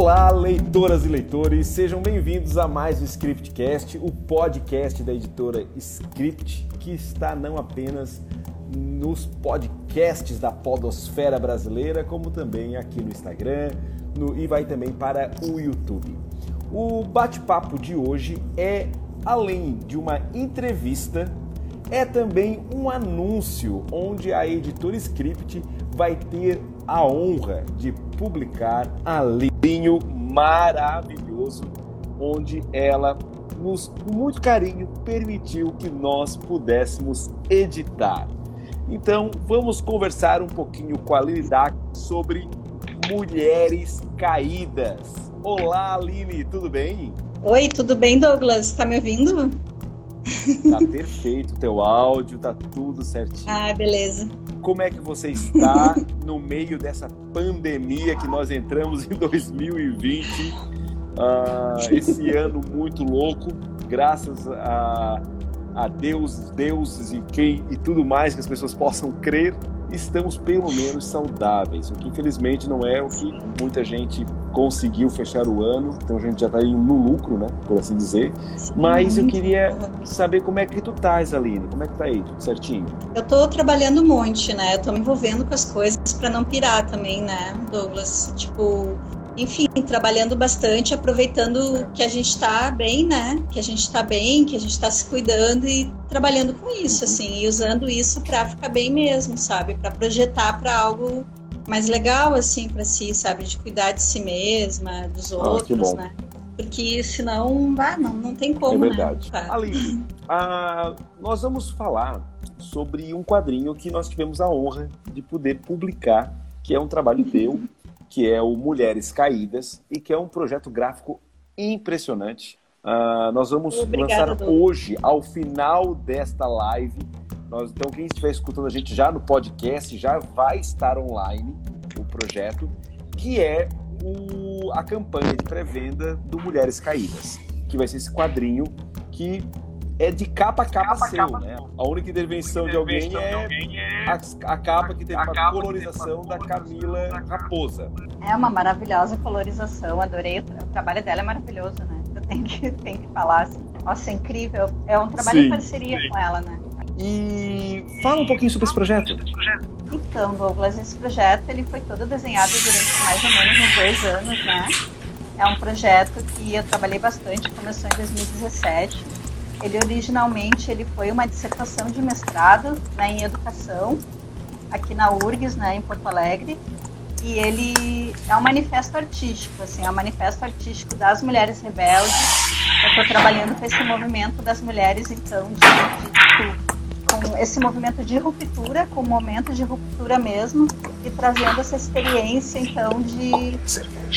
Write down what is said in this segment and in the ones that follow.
Olá, leitoras e leitores, sejam bem-vindos a mais um Scriptcast, o podcast da editora Script, que está não apenas nos podcasts da podosfera brasileira, como também aqui no Instagram no, e vai também para o YouTube. O bate-papo de hoje é, além de uma entrevista, é também um anúncio onde a editora Script vai ter a honra de publicar a livrinho maravilhoso onde ela nos com muito carinho permitiu que nós pudéssemos editar. Então, vamos conversar um pouquinho com a Lilidac sobre mulheres caídas. Olá, Aline, tudo bem? Oi, tudo bem, Douglas? Está me ouvindo? Tá perfeito o teu áudio, tá tudo certinho. Ah, beleza. Como é que você está no meio dessa pandemia que nós entramos em 2020? Ah, esse ano muito louco, graças a a Deus, deuses e quem e tudo mais que as pessoas possam crer, estamos pelo menos saudáveis, o que infelizmente não é o que muita gente conseguiu fechar o ano, então a gente já está no lucro, né, por assim dizer. Mas eu queria saber como é que tu estás, Aline, como é que tá aí, tudo certinho? Eu estou trabalhando um monte, né, eu tô me envolvendo com as coisas para não pirar também, né, Douglas, tipo, enfim, trabalhando bastante, aproveitando que a gente está bem, né? Que a gente está bem, que a gente está se cuidando e trabalhando com isso, uhum. assim, e usando isso para ficar bem mesmo, sabe? Para projetar para algo mais legal, assim, para si, sabe? De cuidar de si mesma, dos ah, outros, né? Porque senão, ah, não, não tem como, É verdade. Né? Ali, ah, nós vamos falar sobre um quadrinho que nós tivemos a honra de poder publicar, que é um trabalho teu que é o Mulheres Caídas e que é um projeto gráfico impressionante. Uh, nós vamos Obrigada, lançar hoje, ao final desta live. Nós, então, quem estiver escutando a gente já no podcast, já vai estar online o projeto, que é o, a campanha de pré-venda do Mulheres Caídas, que vai ser esse quadrinho que é de capa a capa, capa seu, capa. né? A única intervenção, de, alguém é a, a, capa que teve a uma colorização da Camila Raposa. É uma maravilhosa colorização, adorei. O, trabalho dela é maravilhoso, né? Tenho que, tenho que falar assim. Nossa, é incrível. É um trabalho sim, em parceria sim. com ela, né? E fala um pouquinho sobre esse projeto. Então, Douglas, esse projeto ele foi todo desenhado durante mais ou menos uns dois anos, né? É um projeto que eu trabalhei bastante, começou em 2017 ele originalmente ele foi uma dissertação de mestrado né, em educação aqui na URGS, né, em Porto Alegre. E ele é um manifesto artístico, assim, é um manifesto artístico das mulheres rebeldes. Eu estou trabalhando com esse movimento das mulheres, então, de, de, com esse movimento de ruptura, com o momento de ruptura mesmo, e trazendo essa experiência, então, de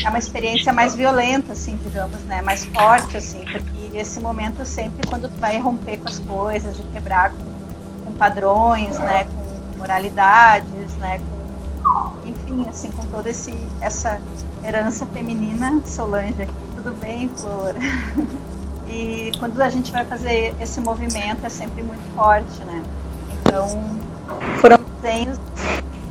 é uma experiência mais violenta, assim, digamos, né, mais forte, assim, porque esse momento sempre quando tu vai romper com as coisas, de quebrar com, com padrões, né, com moralidades, né, com, enfim, assim, com toda esse, essa herança feminina, Solange aqui, tudo bem, Flor? E quando a gente vai fazer esse movimento é sempre muito forte, né? Então, foram desenhos,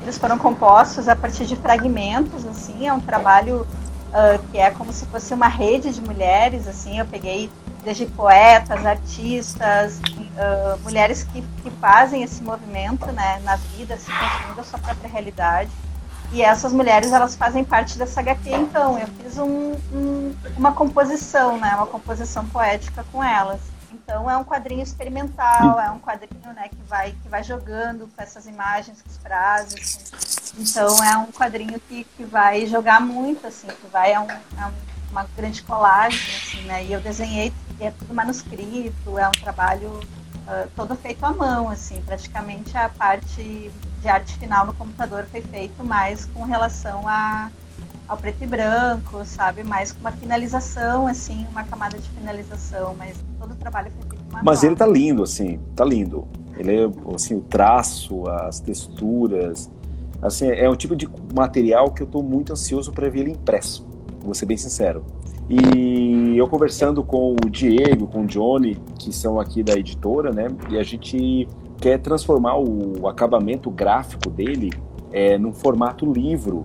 eles foram compostos a partir de fragmentos, assim, é um trabalho uh, que é como se fosse uma rede de mulheres, assim, eu peguei desde poetas, artistas, uh, mulheres que, que fazem esse movimento né, na vida, se construindo a sua própria realidade. E essas mulheres, elas fazem parte dessa HQ, então eu fiz um, um, uma composição, né, uma composição poética com elas. Então é um quadrinho experimental, é um quadrinho né, que, vai, que vai jogando com essas imagens, com as frases. Então é um quadrinho que, que vai jogar muito, assim, que vai, é, um, é uma grande colagem, assim, né? E eu desenhei é tudo manuscrito, é um trabalho uh, todo feito à mão, assim, praticamente a parte de arte final no computador foi feito mais com relação a, ao preto e branco, sabe, mais com uma finalização, assim, uma camada de finalização, mas todo o trabalho foi feito manual. Mas ele tá lindo, assim, tá lindo. Ele é, assim, o traço, as texturas, assim, é um tipo de material que eu estou muito ansioso para ver ele impresso, vou ser bem sincero. E eu conversando com o Diego, com o Johnny, que são aqui da editora, né? E a gente quer transformar o acabamento gráfico dele é, num formato livro,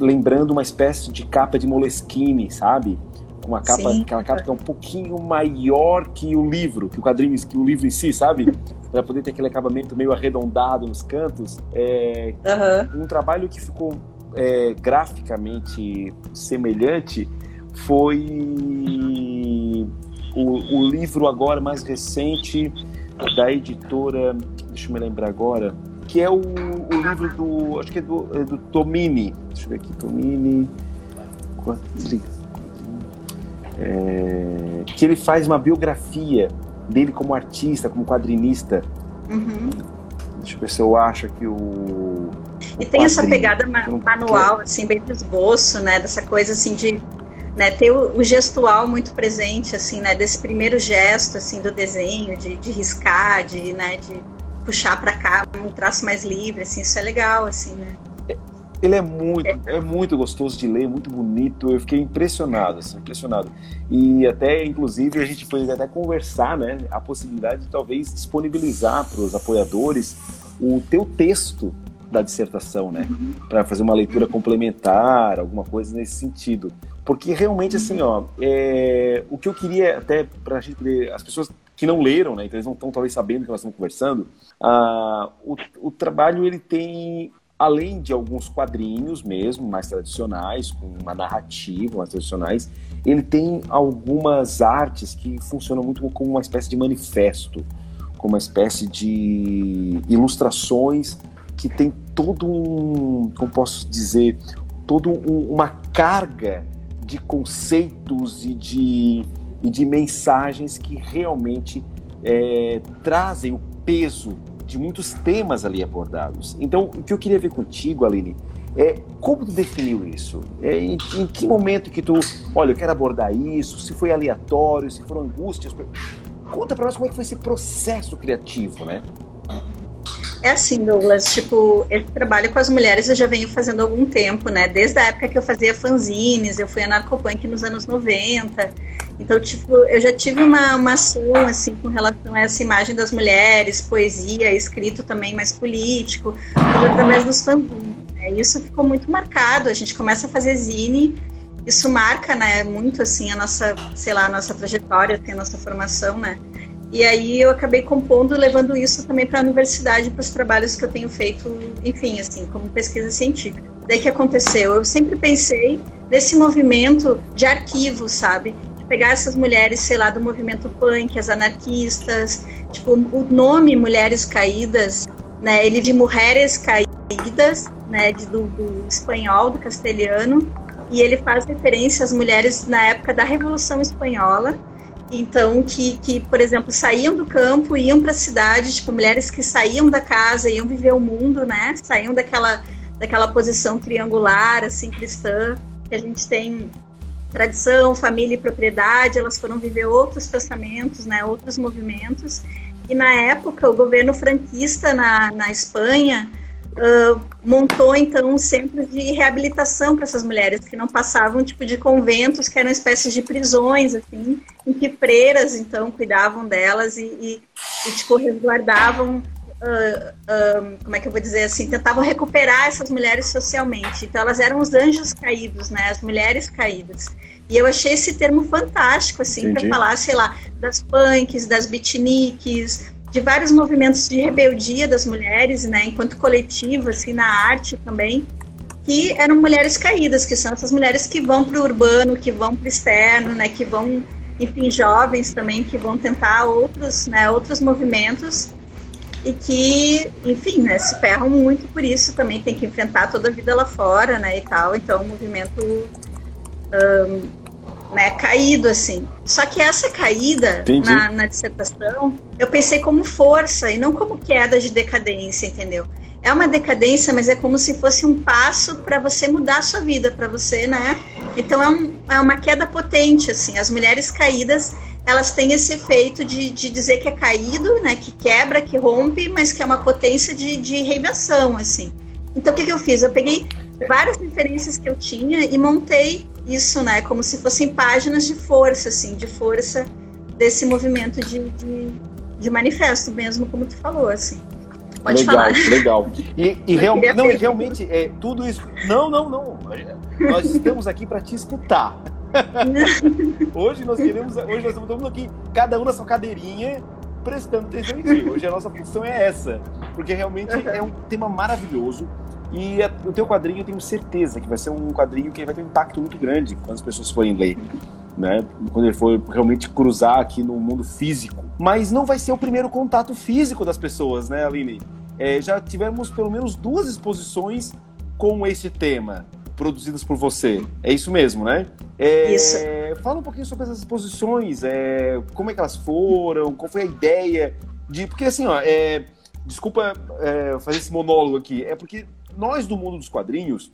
lembrando uma espécie de capa de Moleskine, sabe? Uma capa, Sim. aquela capa que é um pouquinho maior que o livro, que o quadrinho, que o livro em si, sabe? Para poder ter aquele acabamento meio arredondado nos cantos. É, uhum. Um trabalho que ficou é, graficamente semelhante foi o, o livro agora mais recente da editora, deixa eu me lembrar agora, que é o, o livro do, acho que é do, é do Tomini, deixa eu ver aqui, Tomini, é, que ele faz uma biografia dele como artista, como quadrinista. Uhum. Deixa eu ver se eu acho que o. E tem essa pegada manual, assim, bem do esboço, né? Dessa coisa assim de né, ter o, o, gestual muito presente, assim, né, desse primeiro gesto, assim, do desenho, de, de riscar, de, né, de puxar para cá um traço mais livre, assim, isso é legal, assim, né. Ele é muito, é. é muito gostoso de ler, muito bonito. Eu fiquei impressionado, assim, impressionado. E até, inclusive, a gente pode até conversar, né, a possibilidade de talvez disponibilizar para os apoiadores o teu texto da dissertação, né, uhum. para fazer uma leitura complementar, alguma coisa nesse sentido. Porque realmente, assim, ó, é, o que eu queria até para a gente poder, as pessoas que não leram, né, então eles não estão talvez sabendo que nós estamos conversando, ah, o, o trabalho ele tem além de alguns quadrinhos mesmo, mais tradicionais, com uma narrativa mais tradicionais, ele tem algumas artes que funcionam muito como uma espécie de manifesto, como uma espécie de ilustrações que tem todo um, como posso dizer, toda um, uma carga de conceitos e de, e de mensagens que realmente é, trazem o peso de muitos temas ali abordados. Então, o que eu queria ver contigo, Aline, é como tu definiu isso? É, em, em, que momento que tu, olha, eu quero abordar isso? Se foi aleatório, se foram angústias? Conta para nós como é que foi esse processo criativo, né? É assim, Douglas, tipo, esse trabalho com as mulheres eu já venho fazendo há algum tempo, né? Desde a época que eu fazia fanzines, eu fui anarcopunk nos anos 90. Então, tipo, eu já tive uma, uma ação, assim, com relação a essa imagem das mulheres, poesia, escrito também mais político, através dos fanzines. Né? Isso ficou muito marcado, a gente começa a fazer zine, isso marca, né, muito, assim, a nossa, sei lá, a nossa trajetória, a nossa formação, né? E aí eu acabei compondo, levando isso também para a universidade, para os trabalhos que eu tenho feito, enfim, assim, como pesquisa científica. Daí que aconteceu? Eu sempre pensei nesse movimento de arquivo, sabe? De pegar essas mulheres, sei lá, do movimento punk, as anarquistas, tipo, o nome Mulheres Caídas, né? Ele de Mulheres Caídas, né? De, do, do espanhol, do castelhano, e ele faz referência às mulheres na época da Revolução Espanhola, então que, que por exemplo saíam do campo iam para a cidade tipo mulheres que saíam da casa iam viver o mundo né? Saíam daquela daquela posição triangular assim cristã que a gente tem tradição família e propriedade elas foram viver outros pensamentos né? Outros movimentos. E na época o governo franquista na, na Espanha uh, montou então um centro de reabilitação para essas mulheres que não passavam tipo de conventos que eram espécies de prisões assim em que freiras então cuidavam delas e, e, e tipo resguardavam Uh, uh, como é que eu vou dizer assim, tentavam recuperar essas mulheres socialmente. Então elas eram os anjos caídos, né, as mulheres caídas. E eu achei esse termo fantástico, assim, para falar, sei lá, das punks, das beatniks, de vários movimentos de rebeldia das mulheres, né, enquanto coletivo, assim, na arte também, que eram mulheres caídas, que são essas mulheres que vão para o urbano, que vão para o externo, né, que vão, enfim, jovens também, que vão tentar outros, né, outros movimentos e que, enfim, né, se ferram muito por isso também, tem que enfrentar toda a vida lá fora, né, e tal, então o movimento um, né, caído assim. Só que essa caída na, na, dissertação, eu pensei como força e não como queda de decadência, entendeu? É uma decadência, mas é como se fosse um passo para você mudar a sua vida, para você, né? Então é, um, é uma queda potente, assim. As mulheres caídas, elas têm esse efeito de, de dizer que é caído, né? Que quebra, que rompe, mas que é uma potência de, de reinvenção, assim. Então o que, que eu fiz? Eu peguei várias referências que eu tinha e montei isso, né? Como se fossem páginas de força, assim, de força desse movimento de, de, de manifesto mesmo, como tu falou, assim. Pode legal, falar. legal. E, e real, não, e realmente, é, tudo isso. Não, não, não. Nós estamos aqui para te escutar. hoje nós queremos. Hoje nós estamos aqui, cada um na sua cadeirinha, prestando atenção em ti. Hoje a nossa função é essa. Porque realmente é um tema maravilhoso. E o teu quadrinho eu tenho certeza que vai ser um quadrinho que vai ter um impacto muito grande quando as pessoas forem ler. Né? Quando ele for realmente cruzar aqui no mundo físico. Mas não vai ser o primeiro contato físico das pessoas, né, Aline? É, já tivemos pelo menos duas exposições com esse tema, produzidas por você. É isso mesmo, né? É, isso. Fala um pouquinho sobre essas exposições, é, como é que elas foram, qual foi a ideia de. Porque assim, ó, é, desculpa é, fazer esse monólogo aqui, é porque nós do mundo dos quadrinhos,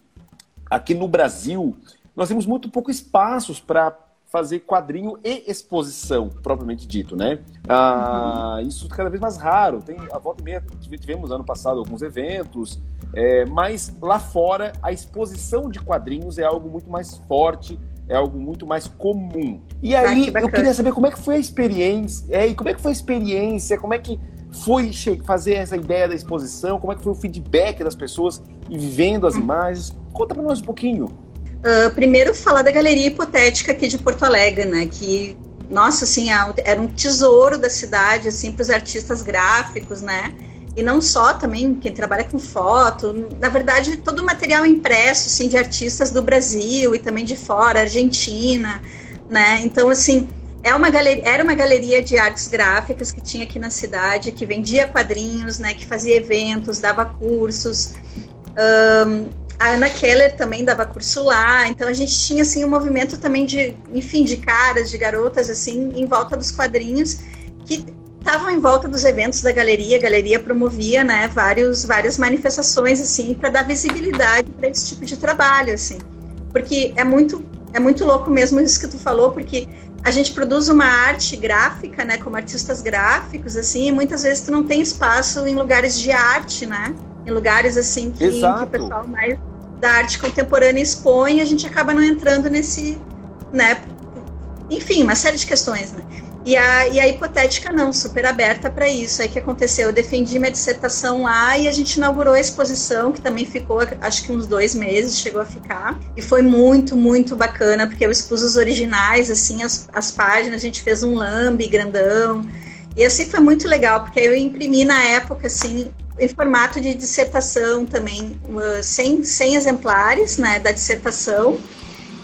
aqui no Brasil, nós temos muito pouco espaços para fazer quadrinho e exposição, propriamente dito, né? Ah, uhum. Isso cada vez mais raro. Tem a volta e meia, tivemos ano passado alguns eventos, é, mas lá fora a exposição de quadrinhos é algo muito mais forte, é algo muito mais comum. E ah, aí ah, que eu queria saber como é que foi a experiência, é, e como é que foi a experiência, como é que foi fazer essa ideia da exposição, como é que foi o feedback das pessoas e vivendo as imagens. Conta para nós um pouquinho. Uh, primeiro, falar da Galeria Hipotética aqui de Porto Alegre, né? Que, nossa, assim, é era um tesouro da cidade, assim, para os artistas gráficos, né? E não só também quem trabalha com foto, na verdade, todo o material impresso, assim, de artistas do Brasil e também de fora, Argentina, né? Então, assim, é uma galeria, era uma galeria de artes gráficas que tinha aqui na cidade, que vendia quadrinhos, né? Que fazia eventos, dava cursos. Um, a Ana Keller também dava curso lá, então a gente tinha assim um movimento também de, enfim, de caras, de garotas assim, em volta dos quadrinhos que estavam em volta dos eventos da galeria. A galeria promovia, né, vários várias manifestações assim para dar visibilidade para esse tipo de trabalho, assim. Porque é muito é muito louco mesmo isso que tu falou, porque a gente produz uma arte gráfica, né, como artistas gráficos, assim, e muitas vezes tu não tem espaço em lugares de arte, né? Em lugares assim que, que o pessoal mais da arte contemporânea expõe, a gente acaba não entrando nesse, né? Enfim, uma série de questões, né? E a, e a hipotética não, super aberta para isso. Aí que aconteceu, eu defendi minha dissertação lá e a gente inaugurou a exposição, que também ficou, acho que uns dois meses, chegou a ficar. E foi muito, muito bacana, porque eu expus os originais, assim, as, as páginas, a gente fez um lambe grandão. E assim foi muito legal, porque eu imprimi na época, assim, em formato de dissertação também, 100, 100 exemplares né, da dissertação,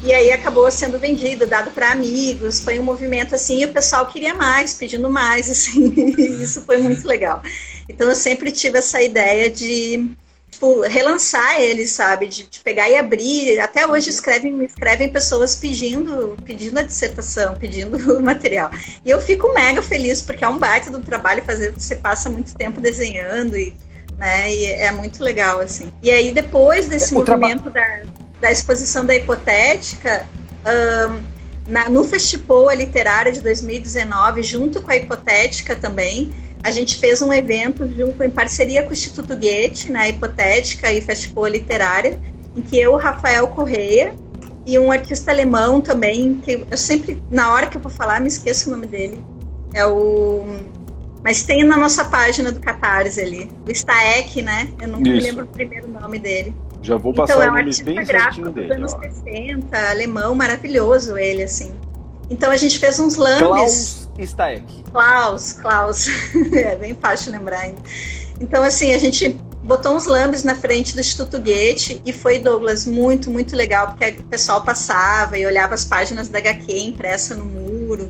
e aí acabou sendo vendido, dado para amigos, foi um movimento assim, e o pessoal queria mais, pedindo mais, assim, isso foi muito legal. Então eu sempre tive essa ideia de tipo, relançar ele, sabe, de, de, pegar e abrir. Até hoje escrevem, escrevem pessoas pedindo, pedindo a dissertação, pedindo o material. E eu fico mega feliz porque é um baita do trabalho fazer, você passa muito tempo desenhando e né? E é muito legal, assim. E aí, depois desse o movimento da, da exposição da hipotética, um, na, no Festival Literária de 2019, junto com a Hipotética também, a gente fez um evento junto em parceria com o Instituto Goethe, na né, Hipotética e Festival Literária, em que eu, Rafael Correia, e um artista alemão também, que eu sempre, na hora que eu vou falar, me esqueço o nome dele. É o mas tem na nossa página do Catarse ali. O Staek, né? Eu não me lembro o primeiro nome dele. Já vou passar então, é um artista gráfico dos anos ó. 60, alemão, maravilhoso ele, assim. Então a gente fez uns lambes. Klaus Staek. Klaus, Klaus. é bem fácil lembrar ainda. Então, assim, a gente botou uns lambes na frente do Instituto Goethe e foi, Douglas, muito, muito legal, porque o pessoal passava e olhava as páginas da HQ impressa no muro.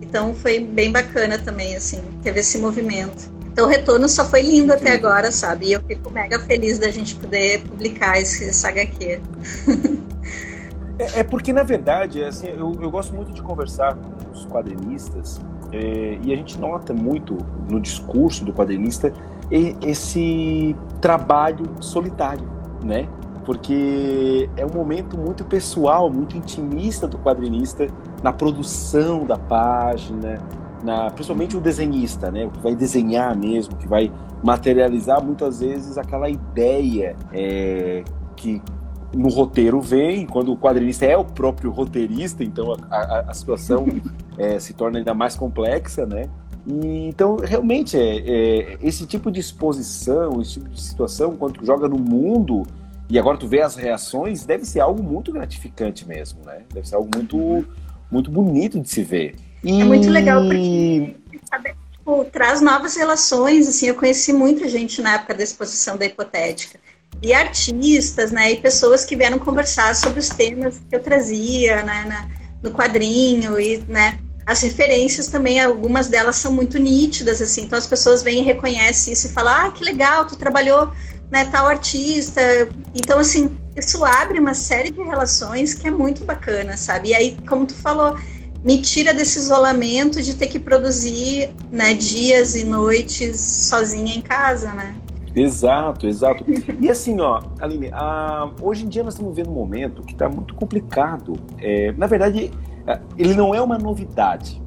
Então foi bem bacana também, assim, teve esse movimento. Então o retorno só foi lindo até agora, sabe? E eu fico mega feliz da gente poder publicar esse, esse HQ. é, é, porque, na verdade, assim, eu, eu gosto muito de conversar com os quadrinistas é, e a gente nota muito no discurso do quadrinista esse trabalho solitário, né? Porque é um momento muito pessoal, muito intimista do quadrinista na produção da página, na, principalmente o desenhista, né, o que vai desenhar mesmo, que vai materializar muitas vezes aquela ideia é, que no roteiro vem, quando o quadrinista é o próprio roteirista, então a, a, a situação é, se torna ainda mais complexa, né? E, então, realmente, é, é, esse tipo de exposição, esse tipo de situação, quando tu joga no mundo e agora tu vê as reações, deve ser algo muito gratificante mesmo, né? Deve ser algo muito, muito bonito de se ver. E... É muito legal porque sabe, tipo, traz novas relações, assim, eu conheci muita gente na época da exposição da Hipotética. E artistas, né, e pessoas que vieram conversar sobre os temas que eu trazia, né, na, no quadrinho e, né, as referências também, algumas delas são muito nítidas, assim, então as pessoas vêm e reconhecem isso e falam, ah, que legal, tu trabalhou, né, tal artista, então, assim, isso abre uma série de relações que é muito bacana, sabe, e aí, como tu falou, me tira desse isolamento de ter que produzir, né, dias e noites sozinha em casa, né. Exato, exato. E assim, ó, Aline, a, hoje em dia nós estamos vendo um momento que está muito complicado. É, na verdade, é, ele não é uma novidade.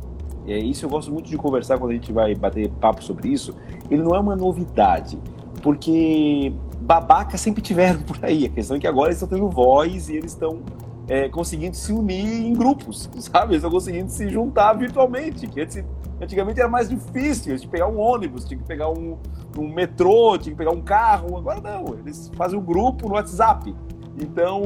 É, isso eu gosto muito de conversar quando a gente vai bater papo sobre isso. Ele não é uma novidade, porque babacas sempre tiveram por aí. A questão é que agora eles estão tendo voz e eles estão é, conseguindo se unir em grupos, sabe? Eles estão conseguindo se juntar virtualmente. Que antes, antigamente era mais difícil, tinha que pegar um ônibus, tinha que pegar um, um metrô, tinha que pegar um carro. Agora não, eles fazem um grupo no WhatsApp. Então,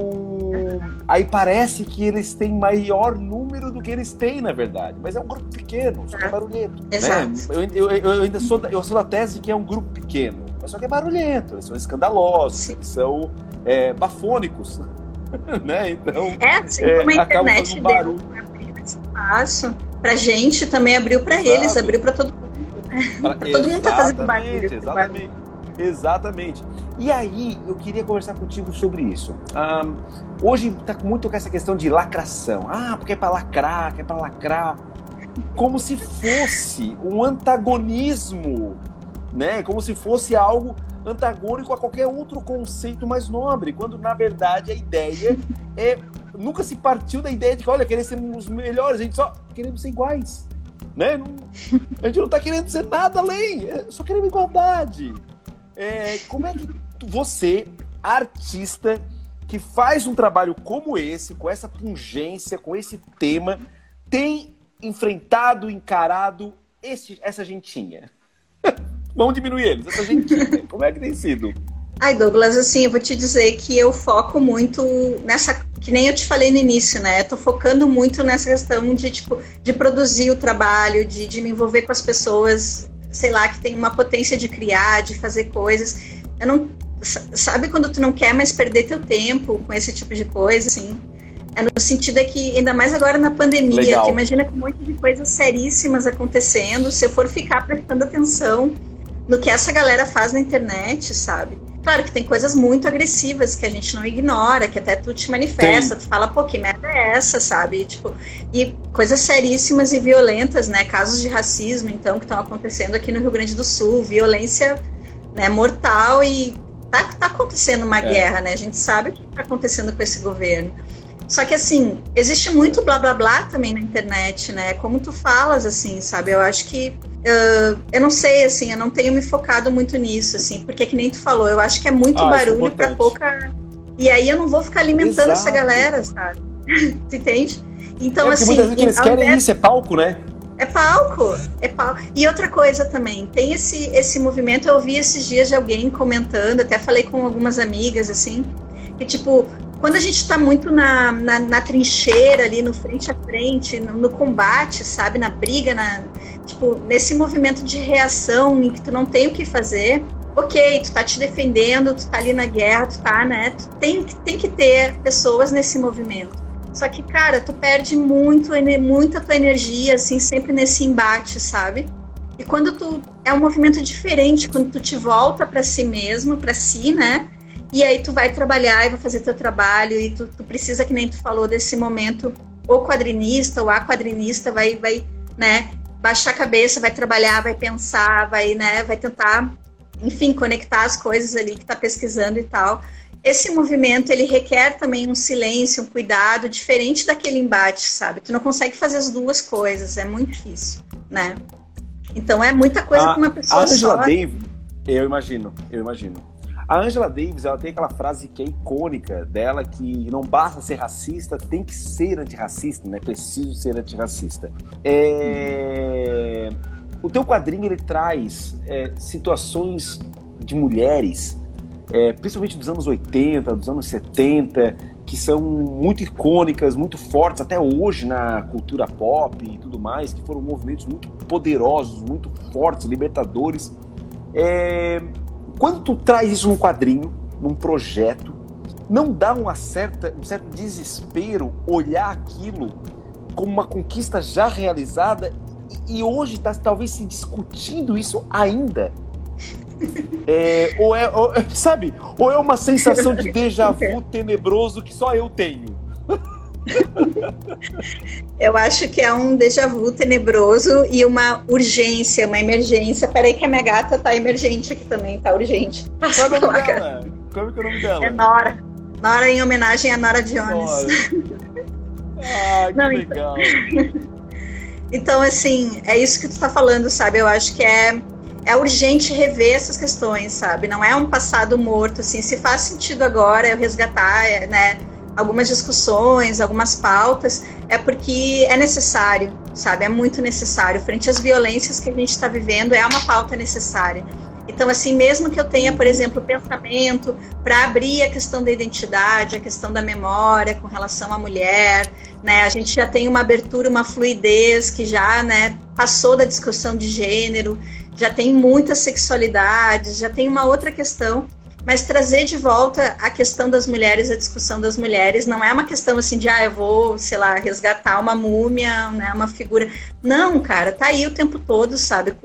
aí parece que eles têm maior número do que eles têm, na verdade. Mas é um grupo pequeno, só que é barulhento. Né? Exato. Né? Eu, eu, eu, ainda sou da, eu sou da tese que é um grupo pequeno, mas só que é barulhento, eles são escandalosos, eles são é, bafônicos. né? Então, é assim é, como a internet um deu espaço pra gente, também abriu para eles, abriu para todo mundo. Pra, todo mundo tá fazendo barulho. Exatamente. Exatamente. E aí, eu queria conversar contigo sobre isso. Um, hoje está muito com essa questão de lacração. Ah, porque é para lacrar, que é para lacrar. Como se fosse um antagonismo, né? Como se fosse algo antagônico a qualquer outro conceito mais nobre, quando na verdade a ideia é nunca se partiu da ideia de que olha, queremos ser os melhores, a gente só queremos ser iguais, né? Não, a gente não está querendo ser nada além, é, só queremos igualdade. É, como é que você, artista, que faz um trabalho como esse, com essa pungência, com esse tema, tem enfrentado, encarado esse, essa gentinha? Vamos diminuir eles, essa gentinha. Como é que tem sido? Ai, Douglas, assim, eu vou te dizer que eu foco muito nessa, que nem eu te falei no início, né? Eu tô focando muito nessa questão de, tipo, de produzir o trabalho, de, de me envolver com as pessoas, sei lá, que tem uma potência de criar, de fazer coisas. Eu não, sabe quando tu não quer mais perder teu tempo com esse tipo de coisa, assim? É no sentido é que, ainda mais agora na pandemia, que imagina com um monte de coisas seríssimas acontecendo, se eu for ficar prestando atenção no que essa galera faz na internet, sabe? Claro que tem coisas muito agressivas que a gente não ignora, que até tu te manifesta, tu fala, pô, que merda é essa, sabe? E, tipo, e coisas seríssimas e violentas, né? Casos de racismo, então, que estão acontecendo aqui no Rio Grande do Sul, violência né, mortal e tá, tá acontecendo uma é. guerra, né? A gente sabe o que está acontecendo com esse governo. Só que assim, existe muito blá blá blá também na internet, né? Como tu falas, assim, sabe? Eu acho que. Uh, eu não sei, assim, eu não tenho me focado muito nisso, assim, porque que nem tu falou, eu acho que é muito ah, é barulho é para pouca. E aí eu não vou ficar alimentando Exato. essa galera, sabe? tu entende? Então, é, assim. Muitas vezes eles querem invés... isso, é palco, né? É palco, é palco. E outra coisa também, tem esse, esse movimento, eu ouvi esses dias de alguém comentando, até falei com algumas amigas, assim, que tipo, quando a gente está muito na, na, na, trincheira ali, no frente a frente, no, no, combate, sabe, na briga, na, tipo, nesse movimento de reação em que tu não tem o que fazer, ok, tu tá te defendendo, tu tá ali na guerra, tu tá, né, tu tem, tem que ter pessoas nesse movimento. Só que, cara, tu perde muito, muita tua energia, assim, sempre nesse embate, sabe? E quando tu é um movimento diferente, quando tu te volta para si mesmo, para si, né? E aí tu vai trabalhar e vai fazer teu trabalho e tu, tu precisa, que nem tu falou, desse momento, o quadrinista ou a quadrinista vai, vai, né, baixar a cabeça, vai trabalhar, vai pensar, vai, né, vai tentar, enfim, conectar as coisas ali que tá pesquisando e tal. Esse movimento, ele requer também um silêncio, um cuidado, diferente daquele embate, sabe? Tu não consegue fazer as duas coisas, é muito difícil, né? Então é muita coisa a, que uma pessoa a Angela só... Davis, eu imagino, eu imagino. A Angela Davis, ela tem aquela frase que é icônica dela, que não basta ser racista, tem que ser antirracista, né? Preciso ser antirracista. É... o teu quadrinho ele traz é, situações de mulheres, é, principalmente dos anos 80, dos anos 70, que são muito icônicas, muito fortes até hoje na cultura pop e tudo mais, que foram movimentos muito poderosos, muito fortes, libertadores. É, quando tu traz isso num quadrinho, num projeto, não dá uma certa, um certo desespero olhar aquilo como uma conquista já realizada e hoje está talvez se discutindo isso ainda. É, ou é, ou, sabe? Ou é uma sensação de déjà vu tenebroso que só eu tenho. Eu acho que é um déjà vu tenebroso e uma urgência, uma emergência. Peraí que a minha gata tá emergente aqui também, tá urgente. Qual é o nome dela? Qual é o nome dela? É Nora. Nora em homenagem a Nora Jones. Ah, que Não, legal. Então... então, assim, é isso que tu tá falando, sabe? Eu acho que é é urgente rever essas questões, sabe? Não é um passado morto, assim. Se faz sentido agora eu resgatar, né? Algumas discussões, algumas pautas, é porque é necessário, sabe? É muito necessário. Frente às violências que a gente está vivendo, é uma pauta necessária. Então, assim, mesmo que eu tenha, por exemplo, pensamento para abrir a questão da identidade, a questão da memória com relação à mulher, né? A gente já tem uma abertura, uma fluidez que já, né, passou da discussão de gênero já tem muita sexualidade, já tem uma outra questão, mas trazer de volta a questão das mulheres, a discussão das mulheres, não é uma questão assim de, ah, eu vou, sei lá, resgatar uma múmia, né, uma figura. Não, cara, tá aí o tempo todo, sabe?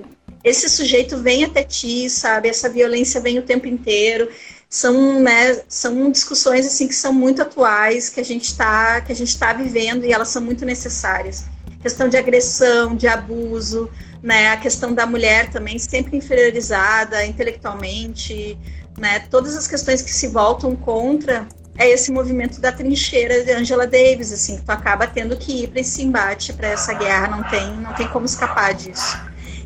Esse sujeito vem até ti, sabe? Essa violência vem o tempo inteiro. São, né, são discussões assim que são muito atuais, que a gente está que a gente está vivendo e elas são muito necessárias. Questão de agressão, de abuso, né? A questão da mulher também sempre inferiorizada intelectualmente, né? Todas as questões que se voltam contra é esse movimento da trincheira de Angela Davis, assim, que tu acaba tendo que ir para esse embate, para essa guerra, não tem, não tem como escapar disso.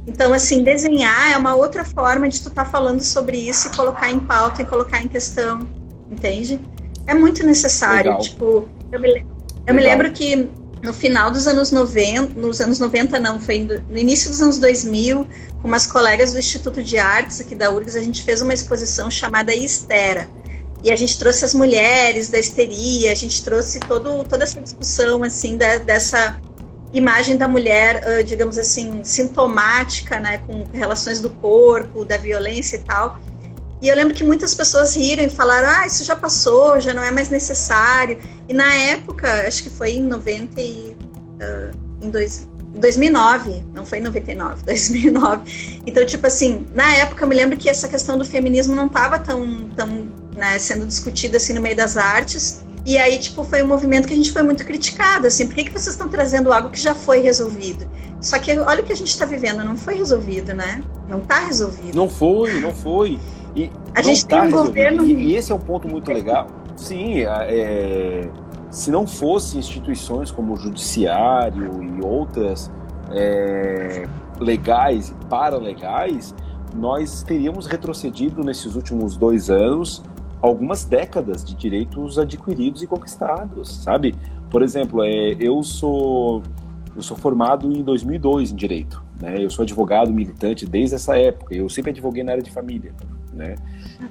Então, assim, desenhar é uma outra forma de tu estar tá falando sobre isso e colocar em pauta e colocar em questão, entende? É muito necessário. Legal. Tipo, eu me, eu me lembro que no final dos anos 90, nos anos 90 não, foi no início dos anos 2000, com umas colegas do Instituto de Artes aqui da URGS, a gente fez uma exposição chamada Estera. E a gente trouxe as mulheres da histeria, a gente trouxe todo, toda essa discussão, assim, da, dessa imagem da mulher, digamos assim, sintomática, né, com relações do corpo, da violência e tal. E eu lembro que muitas pessoas riram e falaram: ah, isso já passou, já não é mais necessário. E na época, acho que foi em 90 e, uh, em dois, 2009, não foi em 99, 2009. Então, tipo assim, na época eu me lembro que essa questão do feminismo não estava tão, tão né, sendo discutida assim no meio das artes. E aí, tipo, foi um movimento que a gente foi muito criticado, assim, por que, que vocês estão trazendo algo que já foi resolvido? Só que olha o que a gente está vivendo, não foi resolvido, né? Não está resolvido. Não foi, não foi. E a gente tá tem um governo. E, esse é um ponto muito legal. Sim, é, se não fosse instituições como o judiciário e outras é, legais e paralegais, nós teríamos retrocedido nesses últimos dois anos algumas décadas de direitos adquiridos e conquistados, sabe? Por exemplo, é, eu sou eu sou formado em 2002 em direito, né? Eu sou advogado militante desde essa época. Eu sempre advoguei na área de família né?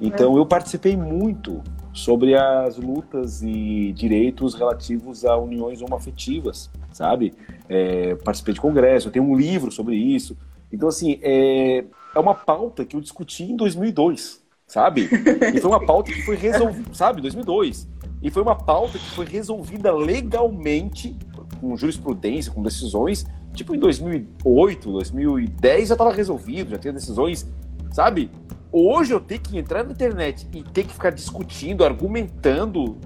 Então eu participei muito sobre as lutas e direitos relativos a uniões homoafetivas, sabe? É, participei de congresso, eu tenho um livro sobre isso. Então, assim, é, é uma pauta que eu discuti em 2002, sabe? E foi uma pauta que foi resolvida, sabe? 2002. E foi uma pauta que foi resolvida legalmente, com jurisprudência, com decisões, tipo em 2008, 2010 já estava resolvido, já tinha decisões, sabe? Hoje eu tenho que entrar na internet e ter que ficar discutindo, argumentando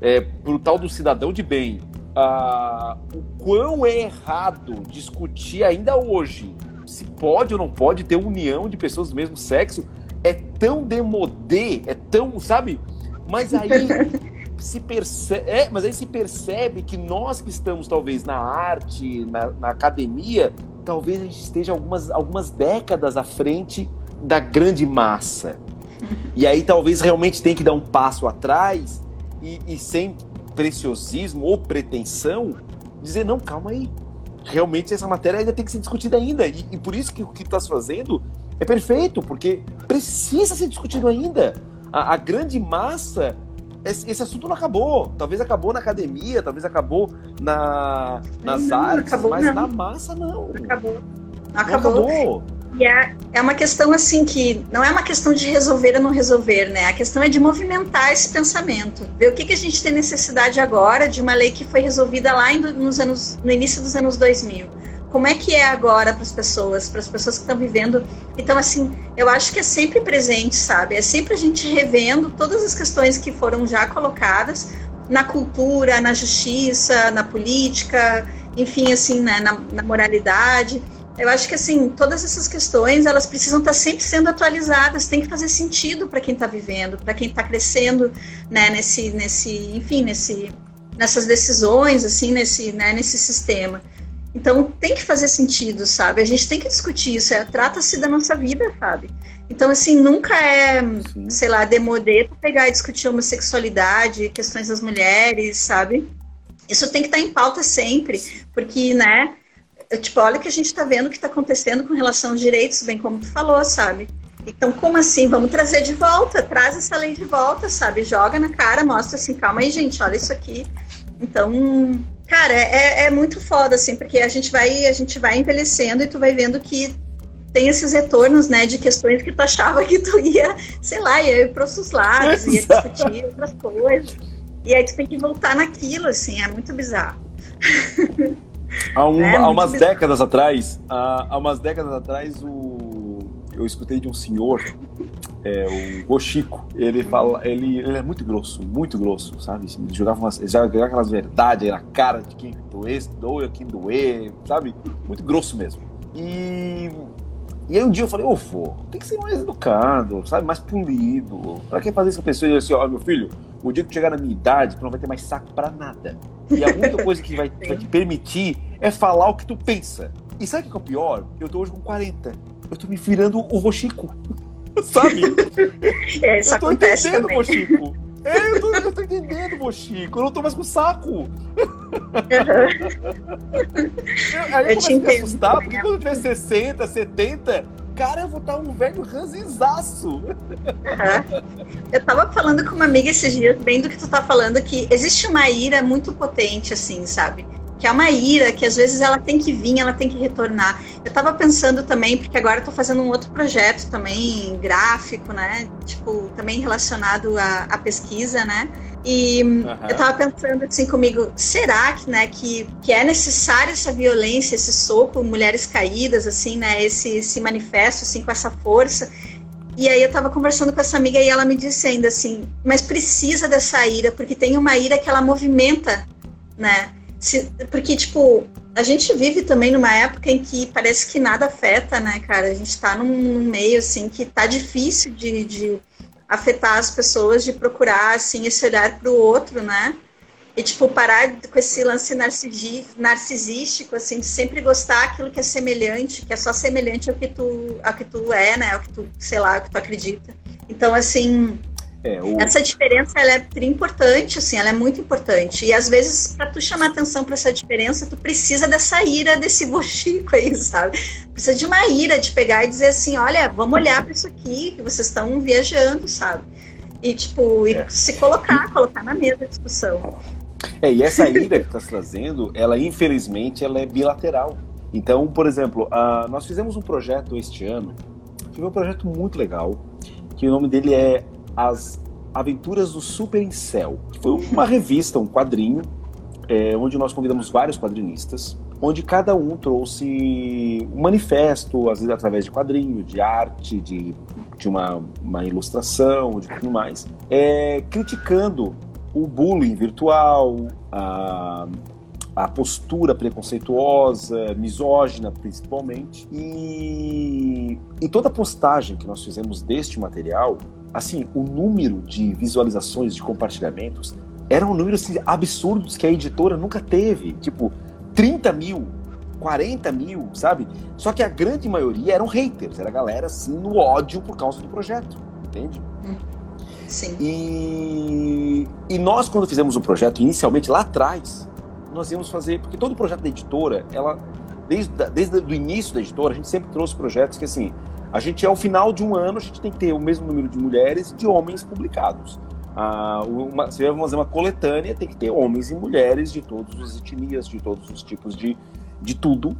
é, pro tal do cidadão de bem ah, o quão é errado discutir ainda hoje se pode ou não pode ter união de pessoas do mesmo sexo é tão demodê, é tão, sabe? Mas aí se percebe, é, mas aí se percebe que nós que estamos talvez na arte, na, na academia, talvez a gente esteja algumas, algumas décadas à frente da grande massa. E aí talvez realmente tem que dar um passo atrás e, e sem preciosismo ou pretensão, dizer, não, calma aí. realmente essa matéria ainda tem que ser discutida ainda. E, e por isso que o que tu estás fazendo é perfeito, porque precisa ser discutido ainda. A, a grande massa esse, esse, assunto não acabou. Talvez acabou na academia, talvez acabou na, nas não, artes, acabou, mas não. na massa não. Acabou. Acabou. acabou. E é, é uma questão assim que não é uma questão de resolver ou não resolver, né? A questão é de movimentar esse pensamento. Ver o que, que a gente tem necessidade agora de uma lei que foi resolvida lá em, nos anos, no início dos anos 2000 como é que é agora para as pessoas, para as pessoas que estão vivendo. Então, assim, eu acho que é sempre presente, sabe? É sempre a gente revendo todas as questões que foram já colocadas na cultura, na justiça, na política, enfim, assim, né, na, na moralidade. Eu acho que assim todas essas questões elas precisam estar sempre sendo atualizadas, tem que fazer sentido para quem está vivendo, para quem está crescendo, né, nesse, nesse, enfim, nesse, nessas decisões, assim, nesse, né, nesse sistema. Então tem que fazer sentido, sabe? A gente tem que discutir isso. É, Trata-se da nossa vida, sabe? Então, assim, nunca é, Sim. sei lá, demodê pegar e discutir homossexualidade, questões das mulheres, sabe? Isso tem que estar tá em pauta sempre, porque, né? Tipo, olha o que a gente está vendo que está acontecendo com relação aos direitos, bem como tu falou, sabe? Então, como assim? Vamos trazer de volta, traz essa lei de volta, sabe? Joga na cara, mostra assim, calma aí, gente, olha isso aqui. Então, Cara, é, é muito foda, assim, porque a gente vai, a gente vai envelhecendo e tu vai vendo que tem esses retornos, né, de questões que tu achava que tu ia, sei lá, ia ir para os lados, ia discutir outras coisas. E aí tu tem que voltar naquilo, assim, é muito bizarro. Há, um, é, há umas bizarro. décadas atrás, há, há umas décadas atrás, o, eu escutei de um senhor é, o Chico, ele fala, ele, ele é muito grosso, muito grosso, sabe? Ele jogava, umas, ele jogava aquelas verdades na cara de quem doer, doer, quem doer, sabe? Muito grosso mesmo. E, e aí um dia eu falei, ô vô, tem que ser mais educado, sabe? Mais polido. Pra que fazer isso com a pessoa? E assim, ó, meu filho, o dia que chegar na minha idade, tu não vai ter mais saco pra nada. E a única coisa que vai, vai te permitir é falar o que tu pensa. E sabe o que é o pior? Eu tô hoje com 40. Eu tô me virando o Rochico. Sabe? É, isso eu tô acontece entendendo, também. Mochico. É, eu tô, eu tô entendendo, Mochico. Eu não tô mais com saco. Uhum. Aí eu, eu comecei a me assustar, porque quando eu tiver 60, 70, cara, eu vou estar um velho ranzizaço. Uhum. Eu tava falando com uma amiga esses dias, bem do que tu tá falando, que existe uma ira muito potente, assim, sabe? Que é uma ira, que às vezes ela tem que vir, ela tem que retornar. Eu estava pensando também, porque agora estou fazendo um outro projeto também, gráfico, né? Tipo, também relacionado à, à pesquisa, né? E uhum. eu estava pensando assim comigo, será que, né, que, que é necessário essa violência, esse soco, mulheres caídas, assim, né? Esse, esse manifesto, assim, com essa força. E aí eu estava conversando com essa amiga e ela me disse ainda assim, mas precisa dessa ira, porque tem uma ira que ela movimenta, né? Se, porque, tipo, a gente vive também numa época em que parece que nada afeta, né, cara? A gente tá num, meio, assim, que tá difícil de, de afetar as pessoas, de procurar, assim, esse olhar pro outro, né? E, tipo, parar com esse lance narcisístico, assim, de sempre gostar aquilo que é semelhante, que é só semelhante ao que tu, ao que tu é, né? Ao que tu, sei lá, ao que tu acredita. Então, assim, é, o... Essa diferença ela é importante, assim, ela é muito importante. E às vezes, para tu chamar atenção para essa diferença, tu precisa dessa ira desse bochico aí, sabe? Precisa de uma ira de pegar e dizer assim, olha, vamos olhar para isso aqui, que vocês estão viajando, sabe? E tipo, e é. se colocar, colocar na mesa a discussão. É, e essa ira que está trazendo, ela infelizmente ela é bilateral. Então, por exemplo, uh, nós fizemos um projeto este ano, que foi um projeto muito legal, que o nome dele é as Aventuras do Super Incel. Foi uma revista, um quadrinho, é, onde nós convidamos vários quadrinistas, onde cada um trouxe um manifesto, às vezes através de quadrinho, de arte, de, de uma, uma ilustração, de tudo mais, é, criticando o bullying virtual, a, a postura preconceituosa, misógina principalmente. E em toda postagem que nós fizemos deste material, assim, o número de visualizações, de compartilhamentos, eram números assim, absurdos que a editora nunca teve. Tipo, 30 mil, 40 mil, sabe? Só que a grande maioria eram haters, era a galera assim no ódio por causa do projeto, entende? Sim. E, e nós, quando fizemos o projeto, inicialmente lá atrás, nós íamos fazer, porque todo projeto da editora, ela desde, desde o início da editora, a gente sempre trouxe projetos que assim, a gente, ao final de um ano, a gente tem que ter o mesmo número de mulheres e de homens publicados. Ah, uma, se vamos fazer uma coletânea, tem que ter homens e mulheres de todas as etnias, de todos os tipos de, de tudo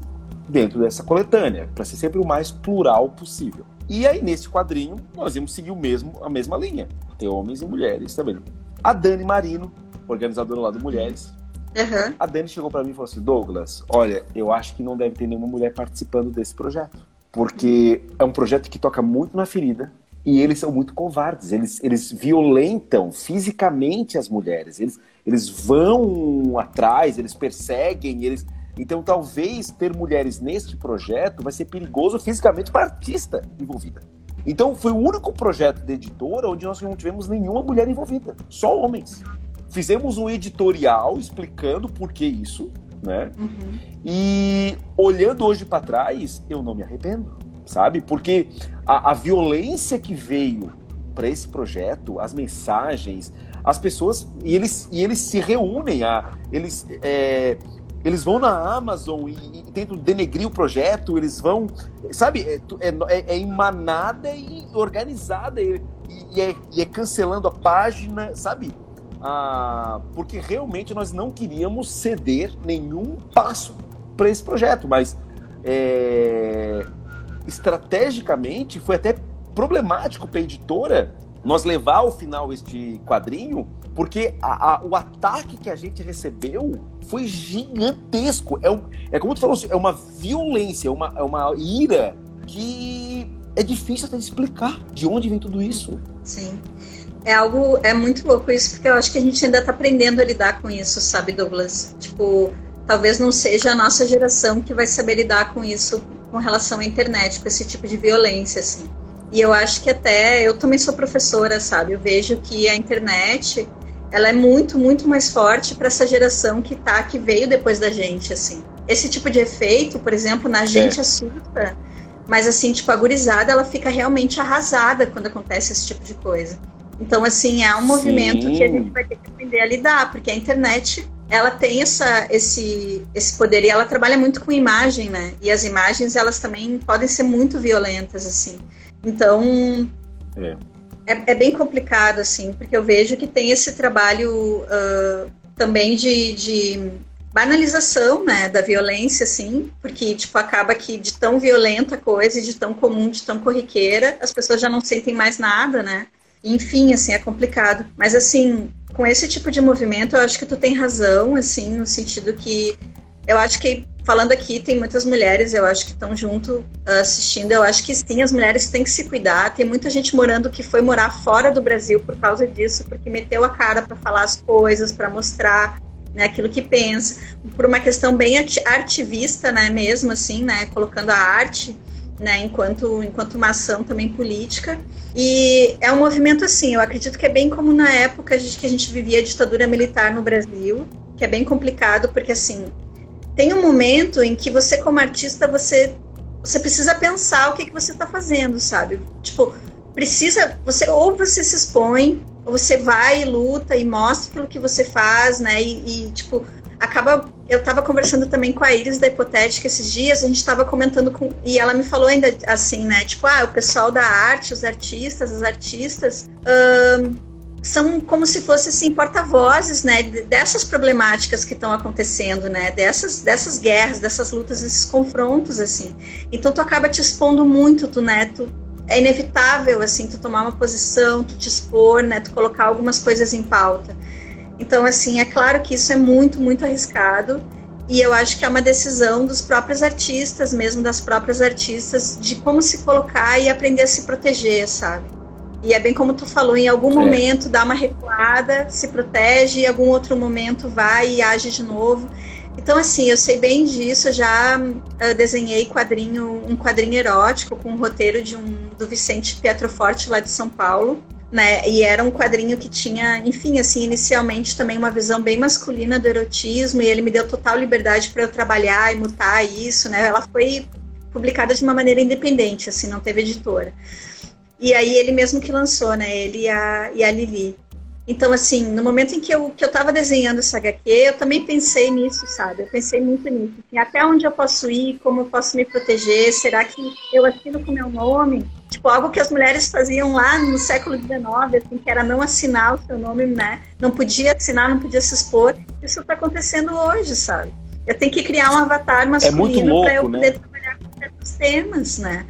dentro dessa coletânea, para ser sempre o mais plural possível. E aí, nesse quadrinho, nós íamos seguir o mesmo, a mesma linha, ter homens e mulheres também. A Dani Marino, organizadora lá do Mulheres, uhum. a Dani chegou para mim e falou assim: Douglas, olha, eu acho que não deve ter nenhuma mulher participando desse projeto, porque é um projeto que toca muito na ferida, e eles são muito covardes, eles, eles violentam fisicamente as mulheres, eles, eles vão atrás, eles perseguem, eles. Então, talvez ter mulheres neste projeto vai ser perigoso fisicamente para a artista envolvida. Então, foi o único projeto de editora onde nós não tivemos nenhuma mulher envolvida, só homens. Fizemos um editorial explicando por que isso, né? Uhum. E olhando hoje para trás, eu não me arrependo sabe? Porque a, a violência que veio para esse projeto, as mensagens, as pessoas e eles e eles se reúnem, a, eles é, eles vão na Amazon e, e, tentam denegrir o projeto, eles vão, sabe, é, é, é emanada e organizada e, e, é, e, é, cancelando a página, sabe? Ah, porque realmente nós não queríamos ceder nenhum passo para esse projeto, mas é, estrategicamente foi até problemático para a editora nós levar ao final este quadrinho, porque a, a, o ataque que a gente recebeu foi gigantesco. É, um, é como tu falou, é uma violência, uma, é uma ira que é difícil até explicar de onde vem tudo isso. Sim. É algo, é muito louco isso, porque eu acho que a gente ainda está aprendendo a lidar com isso, sabe, Douglas? Tipo, talvez não seja a nossa geração que vai saber lidar com isso com relação à internet, com esse tipo de violência, assim. E eu acho que até eu também sou professora, sabe? Eu vejo que a internet ela é muito, muito mais forte para essa geração que tá, que veio depois da gente, assim. Esse tipo de efeito, por exemplo, na gente é. assusta, mas assim, tipo, a gurizada, ela fica realmente arrasada quando acontece esse tipo de coisa. Então, assim, é um Sim. movimento que a gente vai ter que aprender a lidar, porque a internet ela tem essa, esse, esse poder e ela trabalha muito com imagem, né? E as imagens elas também podem ser muito violentas, assim. Então é, é, é bem complicado, assim, porque eu vejo que tem esse trabalho uh, também de, de banalização, né, da violência, assim, porque tipo acaba que de tão violenta a coisa, de tão comum, de tão corriqueira, as pessoas já não sentem mais nada, né? Enfim, assim, é complicado. Mas assim, com esse tipo de movimento, eu acho que tu tem razão, assim, no sentido que eu acho que falando aqui tem muitas mulheres, eu acho que estão junto assistindo. Eu acho que sim, as mulheres têm que se cuidar. Tem muita gente morando que foi morar fora do Brasil por causa disso, porque meteu a cara para falar as coisas, para mostrar né, aquilo que pensa, por uma questão bem ativista, né, mesmo assim, né, colocando a arte né, enquanto, enquanto uma ação também política. E é um movimento assim, eu acredito que é bem como na época que a gente vivia a ditadura militar no Brasil, que é bem complicado, porque assim, tem um momento em que você, como artista, você, você precisa pensar o que, que você está fazendo, sabe? Tipo, precisa, você ou você se expõe, ou você vai e luta e mostra pelo que você faz, né? E, e tipo, acaba. Eu estava conversando também com a Iris da Hipotética esses dias, a gente estava comentando com. E ela me falou ainda assim, né? Tipo, ah, o pessoal da arte, os artistas, as artistas. são como se fossem assim, porta-vozes né, dessas problemáticas que estão acontecendo, né, dessas, dessas guerras, dessas lutas, desses confrontos, assim. Então, tu acaba te expondo muito, tu, né, tu, é inevitável, assim, tu tomar uma posição, tu te expor, né, tu colocar algumas coisas em pauta. Então, assim, é claro que isso é muito, muito arriscado. E eu acho que é uma decisão dos próprios artistas, mesmo das próprias artistas, de como se colocar e aprender a se proteger, sabe? E é bem como tu falou, em algum é. momento dá uma recuada, se protege, e em algum outro momento vai e age de novo. Então, assim, eu sei bem disso, eu já uh, desenhei quadrinho, um quadrinho erótico com um roteiro de um, do Vicente Pietroforte, lá de São Paulo né? E era um quadrinho que tinha, enfim, assim, inicialmente também uma visão bem masculina do erotismo, e ele me deu total liberdade para eu trabalhar e mutar isso, né? Ela foi publicada de uma maneira independente, assim, não teve editora. E aí ele mesmo que lançou, né? Ele e a, e a Lili. Então, assim, no momento em que eu, que eu tava desenhando essa HQ, eu também pensei nisso, sabe? Eu pensei muito nisso. Assim, até onde eu posso ir, como eu posso me proteger, será que eu assino com meu nome? Tipo, algo que as mulheres faziam lá no século XIX, assim, que era não assinar o seu nome, né? Não podia assinar, não podia se expor. Isso está acontecendo hoje, sabe? Eu tenho que criar um avatar masculino é para eu poder né? trabalhar com certos temas, né?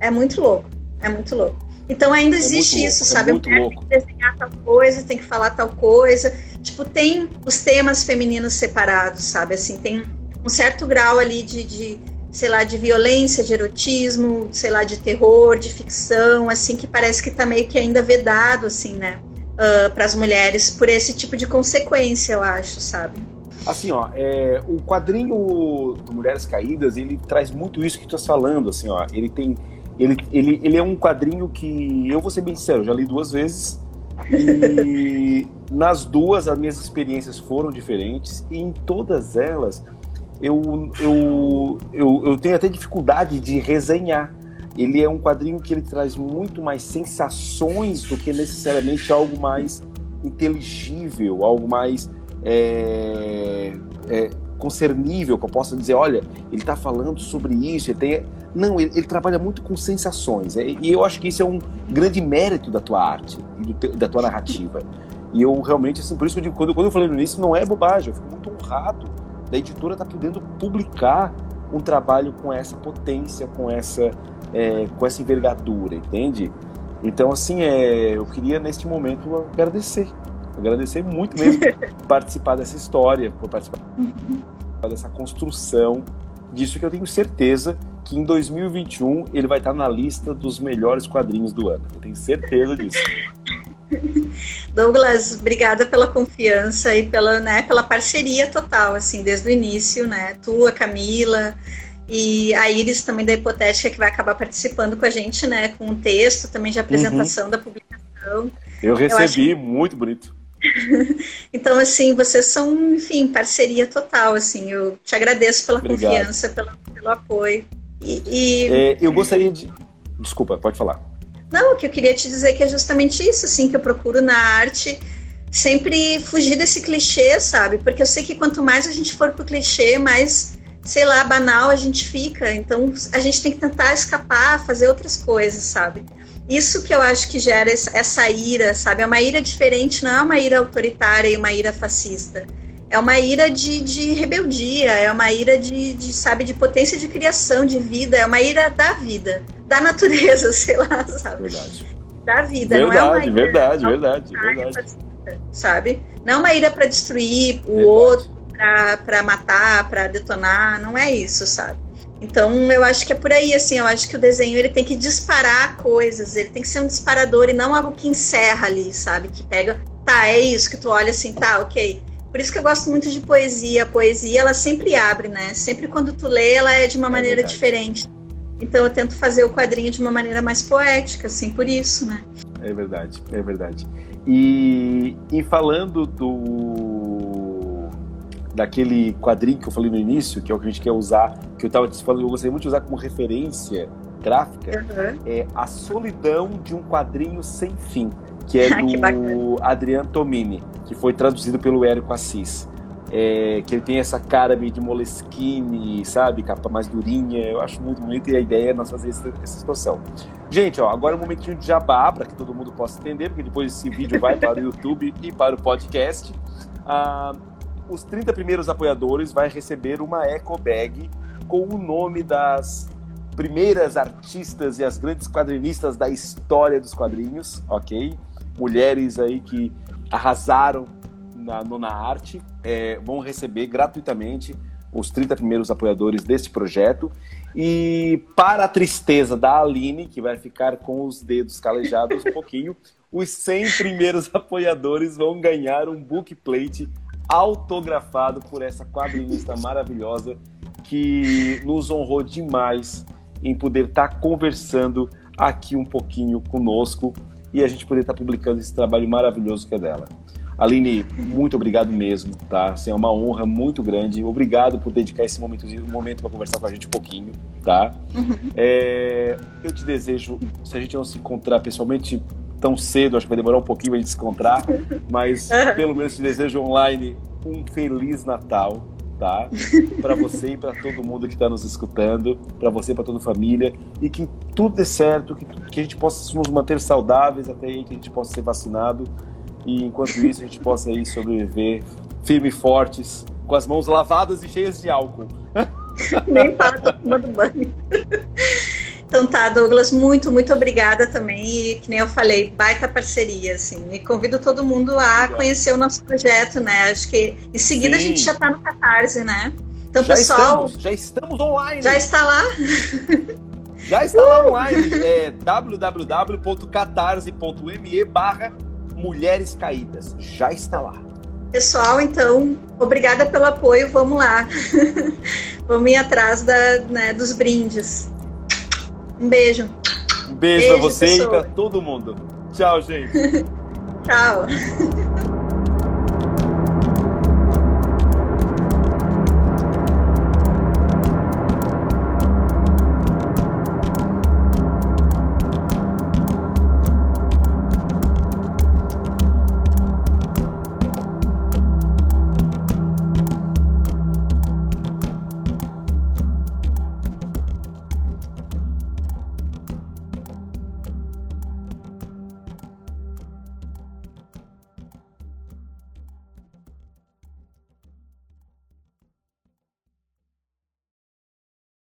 É muito louco, é muito louco. Então ainda é existe isso, louco, é sabe? É muito a mulher louco. tem que desenhar tal coisa, tem que falar tal coisa. Tipo, tem os temas femininos separados, sabe? Assim, tem um certo grau ali de, de sei lá, de violência, de erotismo, sei lá, de terror, de ficção, assim, que parece que tá meio que ainda vedado, assim, né? Uh, ah, para as mulheres por esse tipo de consequência, eu acho, sabe? Assim, ó, é, o quadrinho do Mulheres Caídas, ele traz muito isso que tu estás falando, assim, ó, ele tem ele, ele, ele é um quadrinho que, eu vou ser bem sincero, já li duas vezes. E nas duas as minhas experiências foram diferentes. E em todas elas eu, eu, eu, eu tenho até dificuldade de resenhar. Ele é um quadrinho que ele traz muito mais sensações do que necessariamente algo mais inteligível, algo mais é, é, concernível, que eu possa dizer, olha, ele está falando sobre isso, ele tem... Não, ele, ele, trabalha muito com sensações, é, e eu acho que isso é um grande mérito da tua arte e do, da tua narrativa. E eu realmente, assim, por isso que eu digo, quando, quando eu falei no início, não é bobagem, eu fico muito honrado da editora estar tá podendo publicar um trabalho com essa potência, com essa, é, com essa envergadura, entende? Então, assim, é, eu queria neste momento agradecer Agradecer muito mesmo por participar dessa história, por participar dessa construção, disso que eu tenho certeza que em 2021 ele vai estar na lista dos melhores quadrinhos do ano. Eu tenho certeza disso. Douglas, obrigada pela confiança e pela, né, pela parceria total, assim, desde o início, né? Tu, a Camila e a Iris também da Hipotética que vai acabar participando com a gente, né, com um texto também de apresentação uhum. da publicação. Eu recebi, Eu muito bonito. então, assim, vocês são, enfim, parceria total, assim, eu te agradeço pela Obrigado. confiança, pelo, pelo apoio. E, e... É, eu gostaria de... Desculpa, pode falar. Não, o que eu queria te dizer é que é justamente isso, assim, que eu procuro na arte sempre fugir desse clichê, sabe? Porque eu sei que quanto mais a gente for pro clichê, mais, sei lá, banal a gente fica. Então, a gente tem que tentar escapar, fazer outras coisas, sabe? Isso que eu acho que gera essa ira, sabe? É uma ira diferente, não é uma ira autoritária e uma ira fascista. É uma ira de, de rebeldia, é uma ira de, de, sabe, de potência de criação, de vida, é uma ira da vida, da natureza, sei lá, sabe? Verdade. Da vida, verdade, não é uma ira verdade, verdade, verdade. Sabe? Não é uma ira para destruir o verdade. outro, para matar, para detonar, não é isso, sabe? Então, eu acho que é por aí, assim, eu acho que o desenho ele tem que disparar coisas, ele tem que ser um disparador e não algo que encerra ali, sabe? Que pega, tá, é isso que tu olha assim, tá, ok. Por isso que eu gosto muito de poesia. A poesia, ela sempre abre, né? Sempre quando tu lê, ela é de uma é maneira verdade. diferente. Então, eu tento fazer o quadrinho de uma maneira mais poética, assim, por isso, né? É verdade, é verdade. E, e falando do daquele quadrinho que eu falei no início, que é o que a gente quer usar, que eu estava te falando, eu gostaria muito de usar como referência gráfica, uhum. é A Solidão de um Quadrinho Sem Fim, que é do que Adriano Tomini, que foi traduzido pelo Érico Assis. É, que ele tem essa cara meio de Moleskine, sabe? Capa mais durinha. Eu acho muito bonito e a ideia é nós fazer essa, essa situação. Gente, ó, agora é um momentinho de jabá para que todo mundo possa entender, porque depois esse vídeo vai para o YouTube e para o podcast. Ah, os 30 primeiros apoiadores vai receber uma eco bag com o nome das primeiras artistas e as grandes quadrinistas da história dos quadrinhos, ok? Mulheres aí que arrasaram na, na arte, é, vão receber gratuitamente os 30 primeiros apoiadores deste projeto. E para a tristeza da Aline, que vai ficar com os dedos calejados um pouquinho, os 100 primeiros apoiadores vão ganhar um bookplate autografado por essa quadrinista maravilhosa que nos honrou demais em poder estar tá conversando aqui um pouquinho conosco e a gente poder estar tá publicando esse trabalho maravilhoso que é dela. Aline, muito obrigado mesmo, tá? Assim, é uma honra muito grande. Obrigado por dedicar esse momento, um momento para conversar com a gente um pouquinho, tá? Uhum. É, eu te desejo, se a gente não se encontrar pessoalmente, tão cedo, acho que vai demorar um pouquinho a gente se encontrar, mas pelo menos te desejo online um feliz Natal, tá? Para você e para todo mundo que está nos escutando, para você e para toda a família, e que tudo dê certo, que, que a gente possa nos manter saudáveis até aí, que a gente possa ser vacinado, e enquanto isso a gente possa aí sobreviver firmes e fortes, com as mãos lavadas e cheias de álcool. Nem para tomando banho. Então tá, Douglas, muito, muito obrigada também. E que nem eu falei, baita parceria, assim. E convido todo mundo a conhecer o nosso projeto, né? Acho que em seguida Sim. a gente já tá no Catarse, né? Então, já pessoal. Estamos, já estamos online. Já está lá? Já está lá online. É www.catarse.me barra Mulheres Caídas. Já está lá. Pessoal, então, obrigada pelo apoio. Vamos lá. Vamos ir atrás da, né, dos brindes. Um beijo. Um beijo, beijo pra você pessoa. e pra todo mundo. Tchau, gente. Tchau.